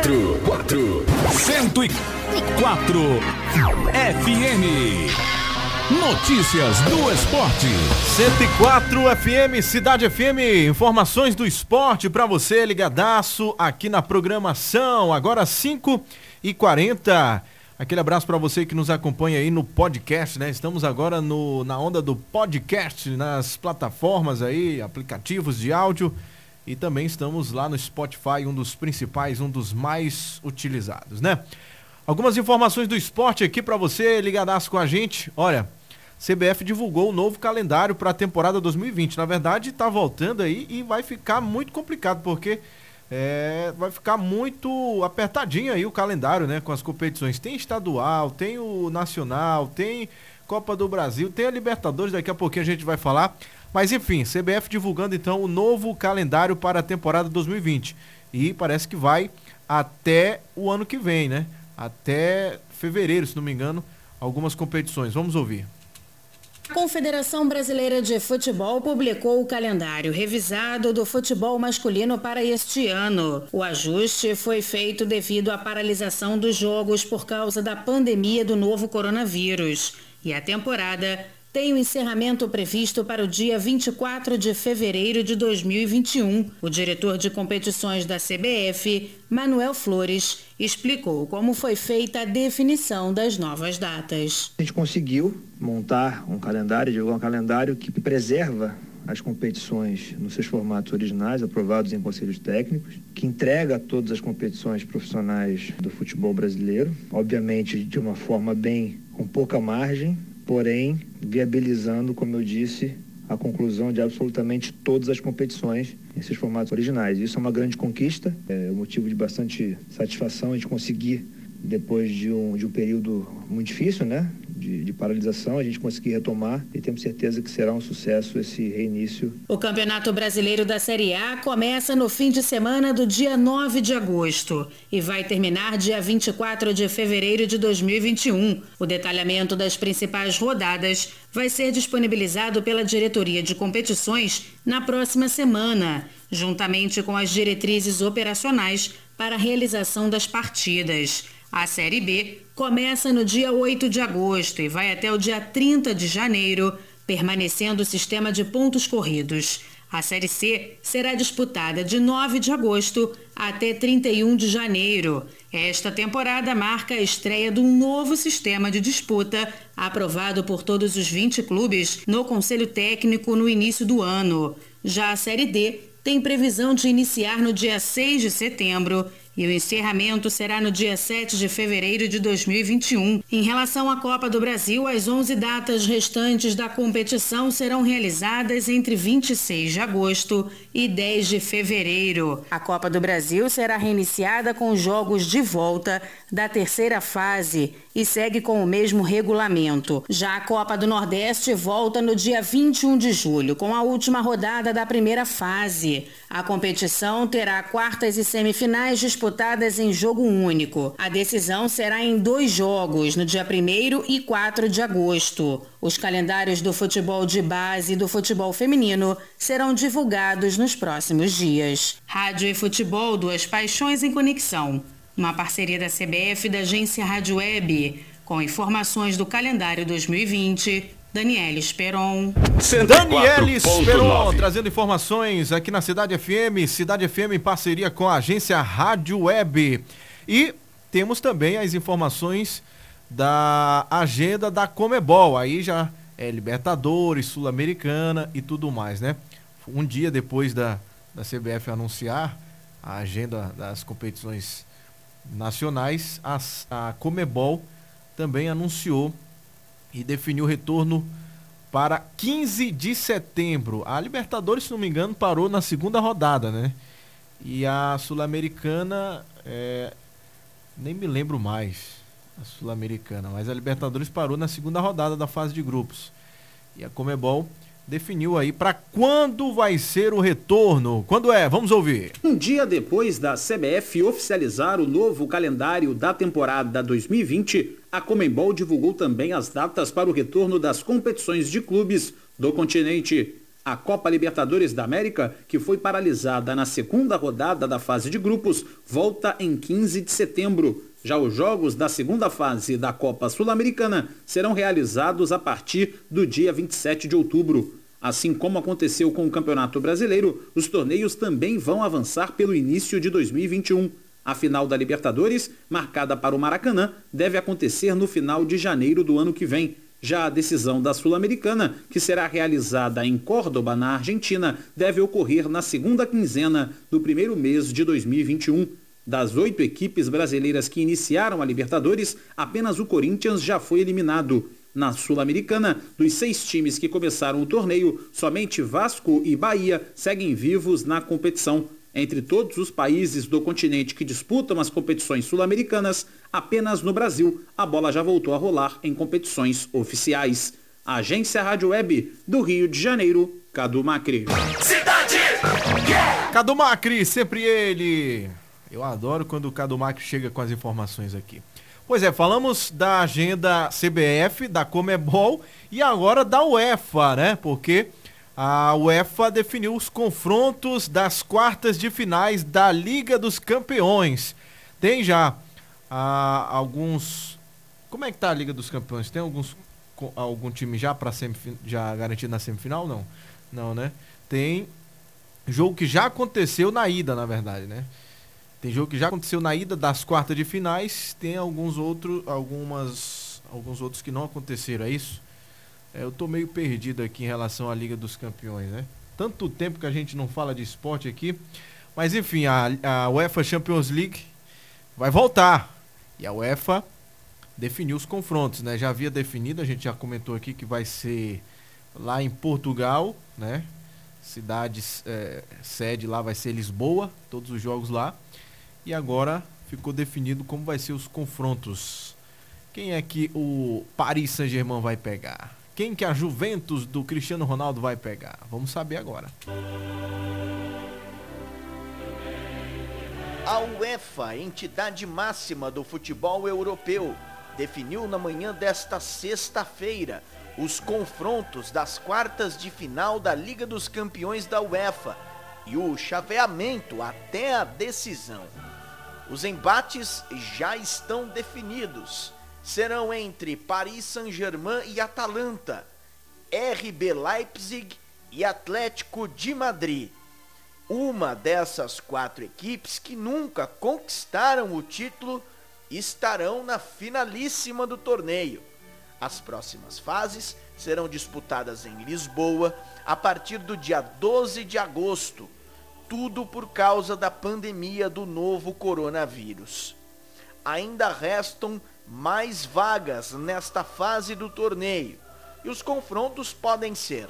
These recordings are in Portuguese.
quatro, quatro, cento e quatro FM. Notícias do esporte. 104 FM, Cidade FM, informações do esporte para você ligadaço aqui na programação. Agora 5 e 40 Aquele abraço para você que nos acompanha aí no podcast, né? Estamos agora no, na onda do podcast, nas plataformas aí, aplicativos de áudio e também estamos lá no Spotify, um dos principais, um dos mais utilizados, né? Algumas informações do esporte aqui para você ligadaço com a gente. Olha, CBF divulgou o novo calendário para a temporada 2020. Na verdade, está voltando aí e vai ficar muito complicado porque é, vai ficar muito apertadinho aí o calendário, né? Com as competições. Tem estadual, tem o nacional, tem Copa do Brasil, tem a Libertadores, daqui a pouquinho a gente vai falar. Mas enfim, CBF divulgando então o novo calendário para a temporada 2020. E parece que vai até o ano que vem, né? Até fevereiro, se não me engano, algumas competições. Vamos ouvir. A Confederação Brasileira de Futebol publicou o calendário revisado do futebol masculino para este ano. O ajuste foi feito devido à paralisação dos jogos por causa da pandemia do novo coronavírus. E a temporada tem o encerramento previsto para o dia 24 de fevereiro de 2021. O diretor de competições da CBF, Manuel Flores, explicou como foi feita a definição das novas datas. A gente conseguiu montar um calendário, divulgar um calendário que preserva as competições nos seus formatos originais, aprovados em conselhos técnicos, que entrega todas as competições profissionais do futebol brasileiro, obviamente de uma forma bem com pouca margem, porém viabilizando, como eu disse, a conclusão de absolutamente todas as competições em seus formatos originais. Isso é uma grande conquista, é um motivo de bastante satisfação a gente conseguir, depois de um, de um período muito difícil, né? De, de, paralisação, a gente conseguir retomar e temos certeza que será um sucesso esse reinício. O Campeonato Brasileiro da Série A começa no fim de semana do dia 9 de agosto e vai terminar dia 24 de fevereiro de 2021. O detalhamento das principais rodadas vai ser disponibilizado pela Diretoria de Competições na próxima semana, juntamente com as diretrizes operacionais para a realização das partidas. A Série B começa no dia 8 de agosto e vai até o dia 30 de janeiro, permanecendo o sistema de pontos corridos. A Série C será disputada de 9 de agosto até 31 de janeiro. Esta temporada marca a estreia de um novo sistema de disputa, aprovado por todos os 20 clubes no Conselho Técnico no início do ano. Já a Série D tem previsão de iniciar no dia 6 de setembro e o encerramento será no dia 7 de fevereiro de 2021. Em relação à Copa do Brasil, as 11 datas restantes da competição serão realizadas entre 26 de agosto e 10 de fevereiro. A Copa do Brasil será reiniciada com os jogos de volta da terceira fase e segue com o mesmo regulamento. Já a Copa do Nordeste volta no dia 21 de julho, com a última rodada da primeira fase. A competição terá quartas e semifinais disputadas em jogo único. A decisão será em dois jogos, no dia 1 e 4 de agosto. Os calendários do futebol de base e do futebol feminino serão divulgados nos próximos dias. Rádio e futebol, duas paixões em conexão. Uma parceria da CBF e da agência Rádio Web, com informações do calendário 2020 Daniela Esperon. Daniela Esperon, trazendo informações aqui na Cidade FM, Cidade FM em parceria com a agência Rádio Web. E temos também as informações da agenda da Comebol. Aí já é Libertadores, Sul-Americana e tudo mais, né? Um dia depois da, da CBF anunciar a agenda das competições nacionais, a, a Comebol também anunciou e definiu o retorno para 15 de setembro. A Libertadores, se não me engano, parou na segunda rodada, né? E a Sul-Americana, é, nem me lembro mais, a Sul-Americana, mas a Libertadores parou na segunda rodada da fase de grupos. E a Comebol definiu aí para quando vai ser o retorno. Quando é? Vamos ouvir. Um dia depois da CBF oficializar o novo calendário da temporada 2020, a Comembol divulgou também as datas para o retorno das competições de clubes do continente. A Copa Libertadores da América, que foi paralisada na segunda rodada da fase de grupos, volta em 15 de setembro. Já os jogos da segunda fase da Copa Sul-Americana serão realizados a partir do dia 27 de outubro. Assim como aconteceu com o Campeonato Brasileiro, os torneios também vão avançar pelo início de 2021. A final da Libertadores, marcada para o Maracanã, deve acontecer no final de janeiro do ano que vem. Já a decisão da Sul-Americana, que será realizada em Córdoba, na Argentina, deve ocorrer na segunda quinzena do primeiro mês de 2021. Das oito equipes brasileiras que iniciaram a Libertadores, apenas o Corinthians já foi eliminado. Na Sul-Americana, dos seis times que começaram o torneio, somente Vasco e Bahia seguem vivos na competição. Entre todos os países do continente que disputam as competições sul-americanas, apenas no Brasil a bola já voltou a rolar em competições oficiais. Agência Rádio Web do Rio de Janeiro, Cadu Macri. Cidade! Yeah! Cadu Macri, sempre ele. Eu adoro quando o Cadu Macri chega com as informações aqui. Pois é, falamos da agenda CBF, da Comebol e agora da UEFA, né? Porque a UEFA definiu os confrontos das quartas de finais da Liga dos Campeões. Tem já ah, alguns. Como é que tá a Liga dos Campeões? Tem alguns algum time já para já garantido na semifinal? Não, não, né? Tem jogo que já aconteceu na ida, na verdade, né? Tem jogo que já aconteceu na ida das quartas de finais. Tem alguns outros, algumas, alguns outros que não aconteceram, é isso? É, eu tô meio perdido aqui em relação à Liga dos Campeões, né? Tanto tempo que a gente não fala de esporte aqui. Mas enfim, a, a UEFA Champions League vai voltar. E a UEFA definiu os confrontos, né? Já havia definido, a gente já comentou aqui que vai ser lá em Portugal, né? Cidade é, sede lá vai ser Lisboa, todos os jogos lá. E agora ficou definido como vai ser os confrontos. Quem é que o Paris Saint-Germain vai pegar? Quem que a Juventus do Cristiano Ronaldo vai pegar? Vamos saber agora. A UEFA, entidade máxima do futebol europeu, definiu na manhã desta sexta-feira os confrontos das quartas de final da Liga dos Campeões da UEFA e o chaveamento até a decisão. Os embates já estão definidos serão entre Paris Saint-Germain e Atalanta, RB Leipzig e Atlético de Madrid. Uma dessas quatro equipes que nunca conquistaram o título estarão na finalíssima do torneio. As próximas fases serão disputadas em Lisboa a partir do dia 12 de agosto, tudo por causa da pandemia do novo coronavírus. Ainda restam mais vagas nesta fase do torneio. E os confrontos podem ser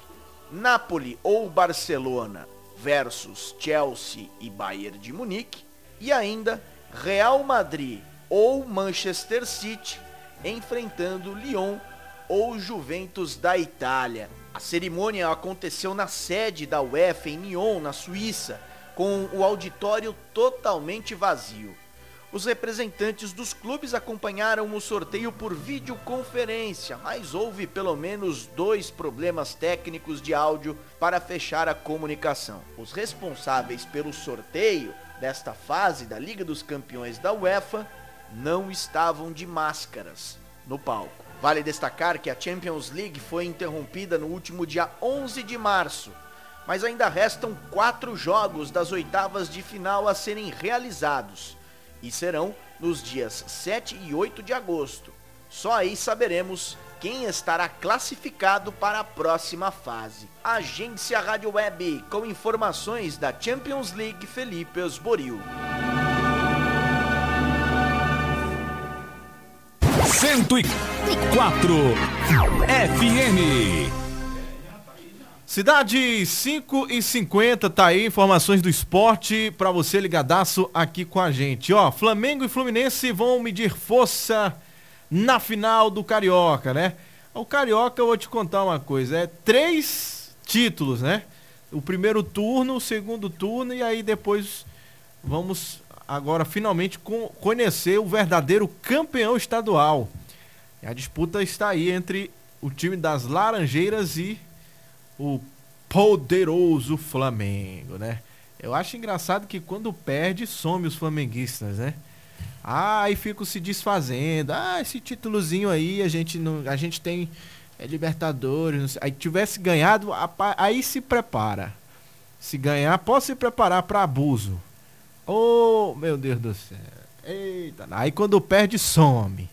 Napoli ou Barcelona versus Chelsea e Bayern de Munique e ainda Real Madrid ou Manchester City enfrentando Lyon ou Juventus da Itália. A cerimônia aconteceu na sede da UEFA em Nyon, na Suíça, com o auditório totalmente vazio. Os representantes dos clubes acompanharam o sorteio por videoconferência, mas houve pelo menos dois problemas técnicos de áudio para fechar a comunicação. Os responsáveis pelo sorteio desta fase da Liga dos Campeões da UEFA não estavam de máscaras no palco. Vale destacar que a Champions League foi interrompida no último dia 11 de março, mas ainda restam quatro jogos das oitavas de final a serem realizados e serão nos dias 7 e 8 de agosto. Só aí saberemos quem estará classificado para a próxima fase. Agência Rádio Web com informações da Champions League Felipe Osboril. Cento e quatro FM. Cidade 5 e 50 tá aí, informações do esporte para você ligadaço aqui com a gente. Ó, Flamengo e Fluminense vão medir força na final do Carioca, né? O Carioca, eu vou te contar uma coisa, é três títulos, né? O primeiro turno, o segundo turno e aí depois vamos agora finalmente conhecer o verdadeiro campeão estadual. A disputa está aí entre o time das Laranjeiras e o poderoso Flamengo, né? Eu acho engraçado que quando perde, some os flamenguistas, né? Ah, aí ficam se desfazendo. Ah, esse títulozinho aí, a gente não, a gente tem é Libertadores, aí tivesse ganhado, aí se prepara. Se ganhar, pode se preparar para abuso. Oh, meu Deus do céu. Eita, aí quando perde, some.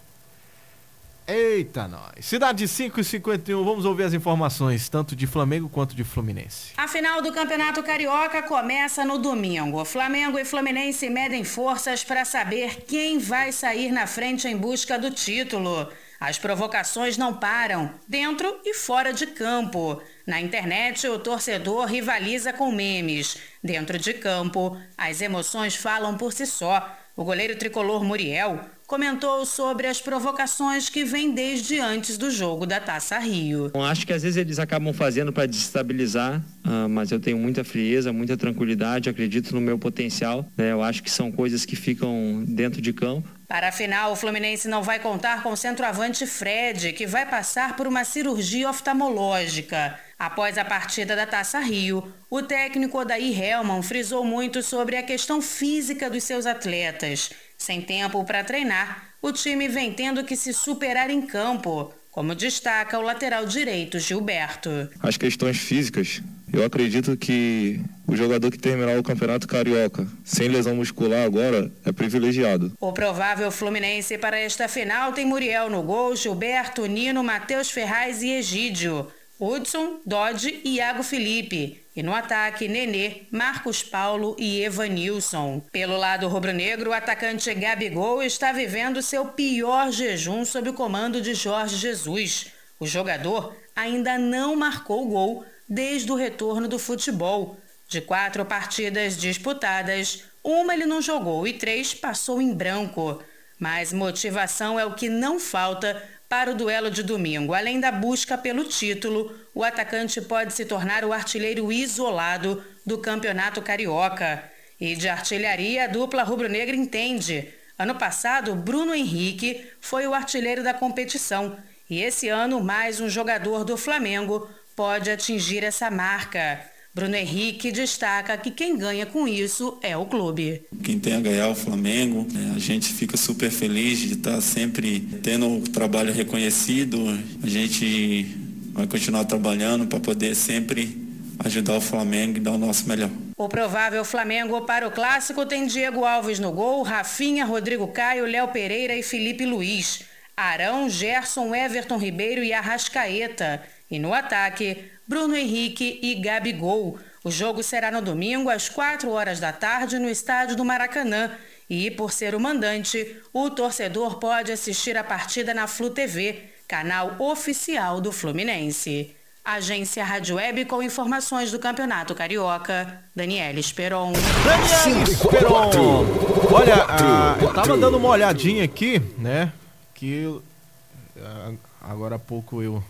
Eita, nós. Cidade 5 e 51, vamos ouvir as informações, tanto de Flamengo quanto de Fluminense. A final do Campeonato Carioca começa no domingo. Flamengo e Fluminense medem forças para saber quem vai sair na frente em busca do título. As provocações não param, dentro e fora de campo. Na internet, o torcedor rivaliza com memes. Dentro de campo, as emoções falam por si só. O goleiro tricolor Muriel comentou sobre as provocações que vêm desde antes do jogo da Taça Rio. Acho que às vezes eles acabam fazendo para desestabilizar, uh, mas eu tenho muita frieza, muita tranquilidade, acredito no meu potencial. Né? Eu acho que são coisas que ficam dentro de campo. Para a final, o Fluminense não vai contar com o centroavante Fred, que vai passar por uma cirurgia oftalmológica. Após a partida da Taça Rio, o técnico Odair Helman frisou muito sobre a questão física dos seus atletas. Sem tempo para treinar, o time vem tendo que se superar em campo, como destaca o lateral direito Gilberto. As questões físicas, eu acredito que o jogador que terminar o Campeonato Carioca sem lesão muscular agora é privilegiado. O provável Fluminense para esta final tem Muriel no gol, Gilberto, Nino, Matheus Ferraz e Egídio. Hudson, Dodge e Iago Felipe. E no ataque, Nenê, Marcos Paulo e Evanilson. Pelo lado rubro-negro, o atacante Gabigol está vivendo seu pior jejum sob o comando de Jorge Jesus. O jogador ainda não marcou gol desde o retorno do futebol. De quatro partidas disputadas, uma ele não jogou e três passou em branco. Mas motivação é o que não falta para o duelo de domingo, além da busca pelo título, o atacante pode se tornar o artilheiro isolado do Campeonato Carioca. E de artilharia, a dupla rubro-negra entende. Ano passado, Bruno Henrique foi o artilheiro da competição. E esse ano, mais um jogador do Flamengo pode atingir essa marca. Bruno Henrique destaca que quem ganha com isso é o clube. Quem tem a ganhar é o Flamengo. Né? A gente fica super feliz de estar sempre tendo o trabalho reconhecido. A gente vai continuar trabalhando para poder sempre ajudar o Flamengo e dar o nosso melhor. O provável Flamengo para o clássico tem Diego Alves no gol, Rafinha, Rodrigo Caio, Léo Pereira e Felipe Luiz. Arão, Gerson, Everton Ribeiro e Arrascaeta. E no ataque, Bruno Henrique e Gabigol. O jogo será no domingo às 4 horas da tarde no estádio do Maracanã. E, por ser o mandante, o torcedor pode assistir a partida na Flu TV, canal oficial do Fluminense. Agência Rádio Web com informações do Campeonato Carioca. Daniela Esperon. Daniela Esperon! Olha, ah, eu tava dando uma olhadinha aqui, né? Que ah, agora há pouco eu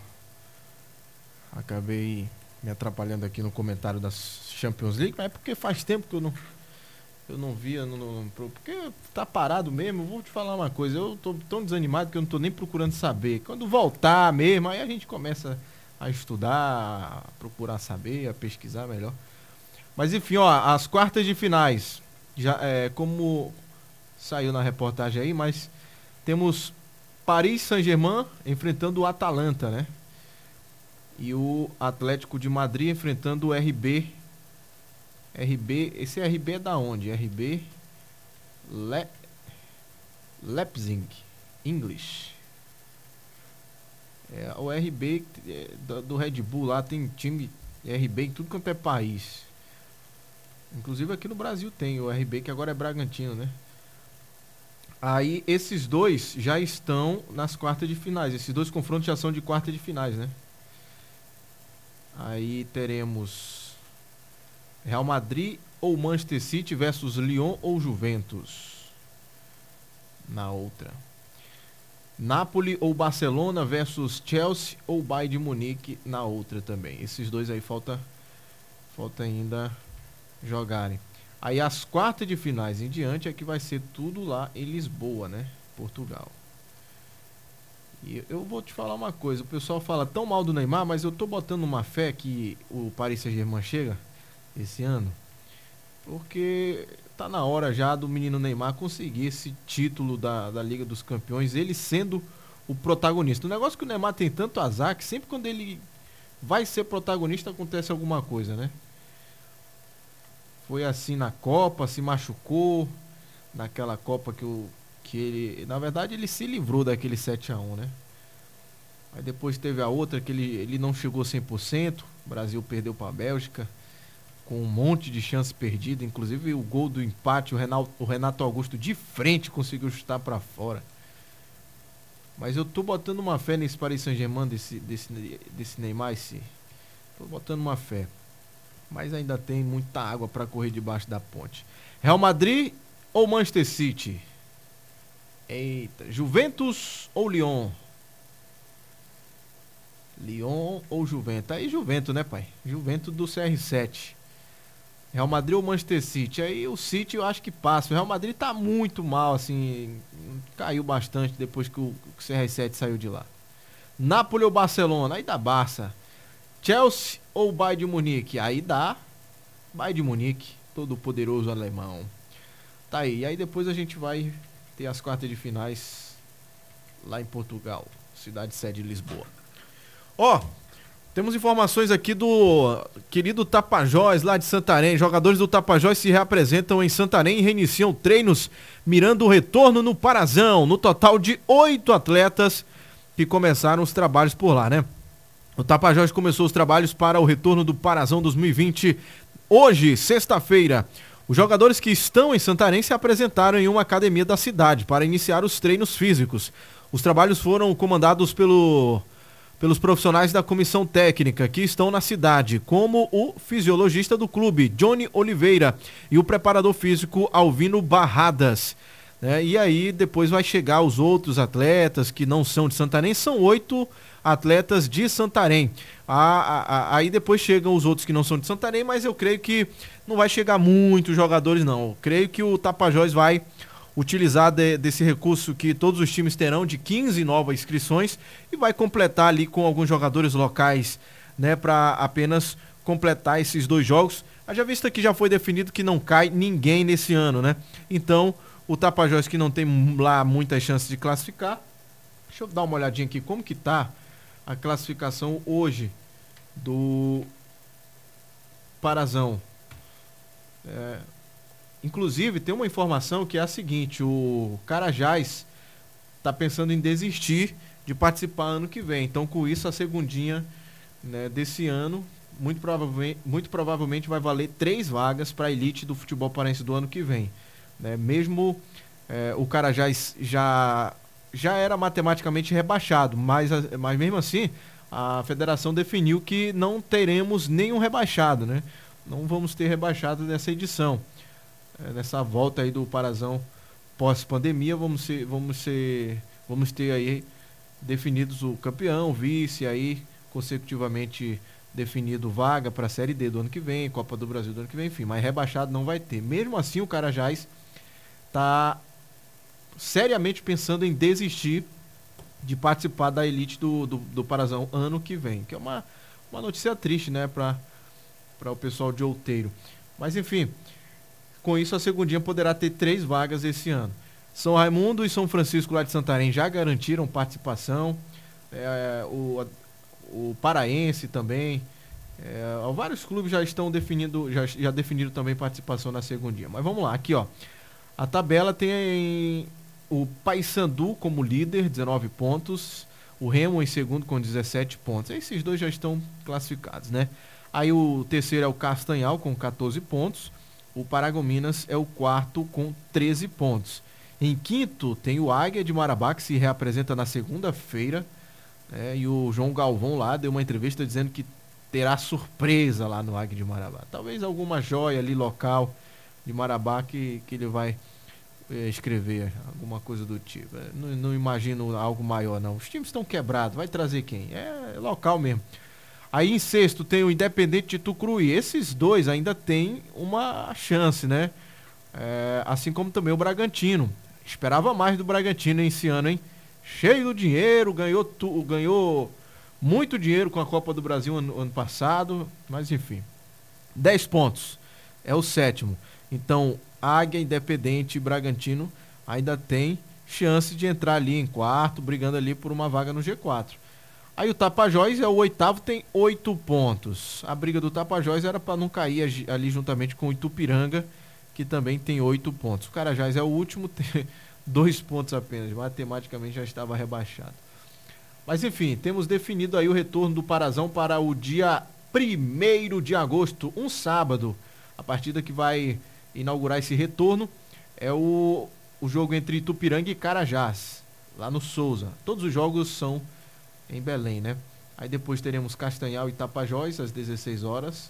Acabei me atrapalhando aqui no comentário da Champions League, mas é porque faz tempo que eu não eu não via no, no, porque tá parado mesmo. Vou te falar uma coisa, eu tô tão desanimado que eu não tô nem procurando saber. Quando voltar mesmo, aí a gente começa a estudar, a procurar saber, a pesquisar melhor. Mas enfim, ó, as quartas de finais, já é como saiu na reportagem aí, mas temos Paris Saint-Germain enfrentando o Atalanta, né? E o Atlético de Madrid enfrentando o RB. RB, esse RB é da onde? RB Le, Leipzig, English. É, o RB é, do, do Red Bull lá tem time RB em tudo quanto é país. Inclusive aqui no Brasil tem o RB que agora é Bragantino, né? Aí esses dois já estão nas quartas de finais. Esses dois confrontos já são de quarta de finais, né? Aí teremos Real Madrid ou Manchester City versus Lyon ou Juventus. Na outra. Napoli ou Barcelona versus Chelsea ou Bayern de Munique na outra também. Esses dois aí falta falta ainda jogarem. Aí as quartas de finais em diante é que vai ser tudo lá em Lisboa, né? Portugal. E eu vou te falar uma coisa, o pessoal fala tão mal do Neymar, mas eu tô botando uma fé que o Paris Saint-Germain chega esse ano, porque tá na hora já do menino Neymar conseguir esse título da, da Liga dos Campeões, ele sendo o protagonista. O negócio que o Neymar tem tanto azar que sempre quando ele vai ser protagonista acontece alguma coisa, né? Foi assim na Copa, se machucou, naquela Copa que o, que ele, na verdade, ele se livrou daquele 7 a 1 né? Aí depois teve a outra que ele, ele não chegou 100%, o Brasil perdeu para a Bélgica com um monte de chance perdida, inclusive o gol do empate, o Renato, o Renato Augusto de frente conseguiu chutar para fora. Mas eu tô botando uma fé nesse Paris Saint-Germain desse, desse, desse Neymar, esse. Tô botando uma fé. Mas ainda tem muita água para correr debaixo da ponte. Real Madrid ou Manchester City? Eita, Juventus ou Lyon? Lyon ou Juventus? Aí Juventus, né, pai? Juventus do CR7. Real Madrid ou Manchester City? Aí o City eu acho que passa. O Real Madrid tá muito mal, assim. Caiu bastante depois que o CR7 saiu de lá. Napoli ou Barcelona? Aí dá Barça. Chelsea ou Bayern de Munique? Aí dá Bayern de Munique. Todo poderoso alemão. Tá aí. E aí depois a gente vai ter as quartas de finais lá em Portugal, cidade sede de Lisboa. Ó, temos informações aqui do querido Tapajós, lá de Santarém. Jogadores do Tapajós se reapresentam em Santarém e reiniciam treinos mirando o retorno no Parazão. No total de oito atletas que começaram os trabalhos por lá, né? O Tapajós começou os trabalhos para o retorno do Parazão 2020 hoje, sexta-feira. Os jogadores que estão em Santarém se apresentaram em uma academia da cidade para iniciar os treinos físicos. Os trabalhos foram comandados pelo, pelos profissionais da comissão técnica que estão na cidade, como o fisiologista do clube, Johnny Oliveira, e o preparador físico Alvino Barradas. É, e aí depois vai chegar os outros atletas que não são de Santarém, são oito atletas de Santarém. aí depois chegam os outros que não são de Santarém, mas eu creio que não vai chegar muitos jogadores, não. Eu creio que o Tapajós vai utilizar de, desse recurso que todos os times terão de 15 novas inscrições e vai completar ali com alguns jogadores locais, né, para apenas completar esses dois jogos. Já vista que já foi definido que não cai ninguém nesse ano, né? Então, o Tapajós que não tem lá muitas chances de classificar. Deixa eu dar uma olhadinha aqui como que tá a classificação hoje do Parazão. É, inclusive, tem uma informação que é a seguinte: o Carajás está pensando em desistir de participar ano que vem. Então, com isso, a segundinha né, desse ano, muito provavelmente, muito provavelmente vai valer três vagas para a elite do futebol paraense do ano que vem. Né? Mesmo é, o Carajás já, já era matematicamente rebaixado, mas, mas mesmo assim, a federação definiu que não teremos nenhum rebaixado, né? não vamos ter rebaixado nessa edição. É, nessa volta aí do Parazão pós-pandemia, vamos ser, vamos ser, vamos ter aí definidos o campeão, o vice aí consecutivamente definido vaga para a Série D do ano que vem, Copa do Brasil do ano que vem, enfim, mas rebaixado não vai ter. Mesmo assim, o Carajás está seriamente pensando em desistir de participar da elite do, do, do Parazão ano que vem, que é uma, uma notícia triste, né, para o pessoal de Outeiro. Mas enfim, com isso a segundinha poderá ter três vagas esse ano. São Raimundo e São Francisco lá de Santarém já garantiram participação. É, o, o Paraense também. É, vários clubes já estão definindo, já, já definiram também participação na segundinha. Mas vamos lá, aqui ó. A tabela tem o Paysandu como líder, 19 pontos. O Remo em segundo com 17 pontos. Esses dois já estão classificados, né? Aí o terceiro é o Castanhal com 14 pontos. O Paragominas é o quarto com 13 pontos. Em quinto tem o Águia de Marabá, que se reapresenta na segunda-feira. Né? E o João Galvão lá deu uma entrevista dizendo que terá surpresa lá no Águia de Marabá. Talvez alguma joia ali local de Marabá que, que ele vai escrever, alguma coisa do tipo. É, não, não imagino algo maior, não. Os times estão quebrados, vai trazer quem? É local mesmo. Aí em sexto tem o Independente de Tucuruí. Esses dois ainda têm uma chance, né? É, assim como também o Bragantino. Esperava mais do Bragantino esse ano, hein? cheio do dinheiro, ganhou, tu, ganhou muito dinheiro com a Copa do Brasil ano, ano passado, mas enfim. 10 pontos. É o sétimo. Então, Águia, Independente e Bragantino ainda tem chance de entrar ali em quarto, brigando ali por uma vaga no G4. Aí o Tapajós é o oitavo, tem oito pontos. A briga do Tapajós era para não cair ali juntamente com o Itupiranga, que também tem oito pontos. O Carajás é o último, tem dois pontos apenas. Matematicamente já estava rebaixado. Mas enfim, temos definido aí o retorno do Parazão para o dia 1 de agosto, um sábado. A partida que vai inaugurar esse retorno é o, o jogo entre Itupiranga e Carajás, lá no Souza. Todos os jogos são em Belém, né? Aí depois teremos Castanhal e Tapajós às 16 horas.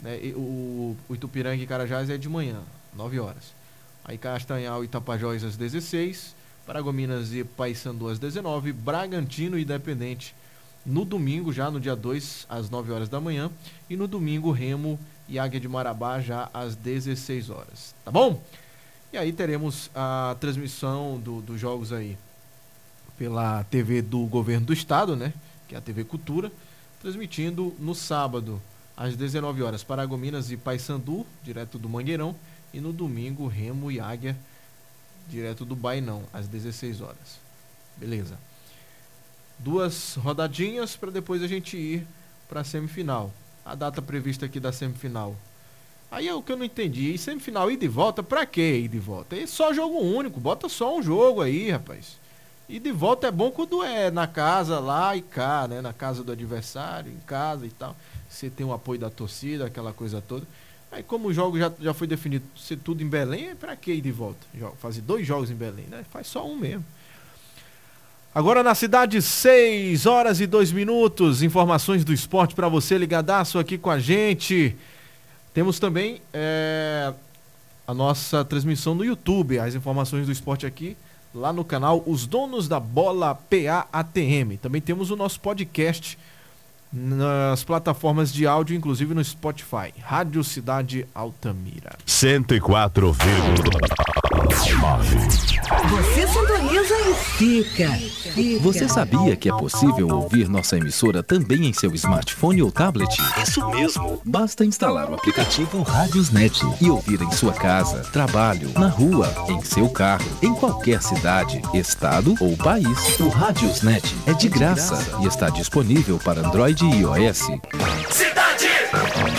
Né? E o, o Itupiranga e Carajás é de manhã, 9 horas. Aí Castanhal e Tapajós às 16, Paragominas e Paysandu às 19, Bragantino e Independente no domingo, já no dia 2, às 9 horas da manhã, e no domingo Remo e Águia de Marabá já às 16 horas, tá bom? E aí teremos a transmissão do, dos jogos aí pela TV do governo do estado, né? Que é a TV Cultura, transmitindo no sábado às 19 horas Paragominas e Paysandu, direto do Mangueirão, e no domingo Remo e Águia, direto do Bainão, às 16 horas. Beleza. Duas rodadinhas para depois a gente ir para a semifinal. A data prevista aqui da semifinal. Aí é o que eu não entendi. E semifinal ir de volta, pra que ir de volta? É só jogo único, bota só um jogo aí, rapaz. E de volta é bom quando é na casa lá e cá, né? Na casa do adversário, em casa e tal. Você tem o apoio da torcida, aquela coisa toda. Aí como o jogo já, já foi definido ser tudo em Belém, é pra que ir de volta? Fazer dois jogos em Belém, né? Faz só um mesmo. Agora na cidade, 6 horas e 2 minutos. Informações do esporte para você ligadaço aqui com a gente. Temos também é, a nossa transmissão no YouTube, as informações do esporte aqui lá no canal Os Donos da Bola PAATM. Também temos o nosso podcast nas plataformas de áudio, inclusive no Spotify. Rádio Cidade Altamira. 104,9. Você sintoniza e fica, fica. Você sabia que é possível ouvir nossa emissora também em seu smartphone ou tablet? Isso mesmo. Basta instalar o aplicativo Rádiosnet e ouvir em sua casa, trabalho, na rua, em seu carro, em qualquer cidade, estado ou país. O Rádiosnet é de graça e está disponível para Android e iOS. Cidade!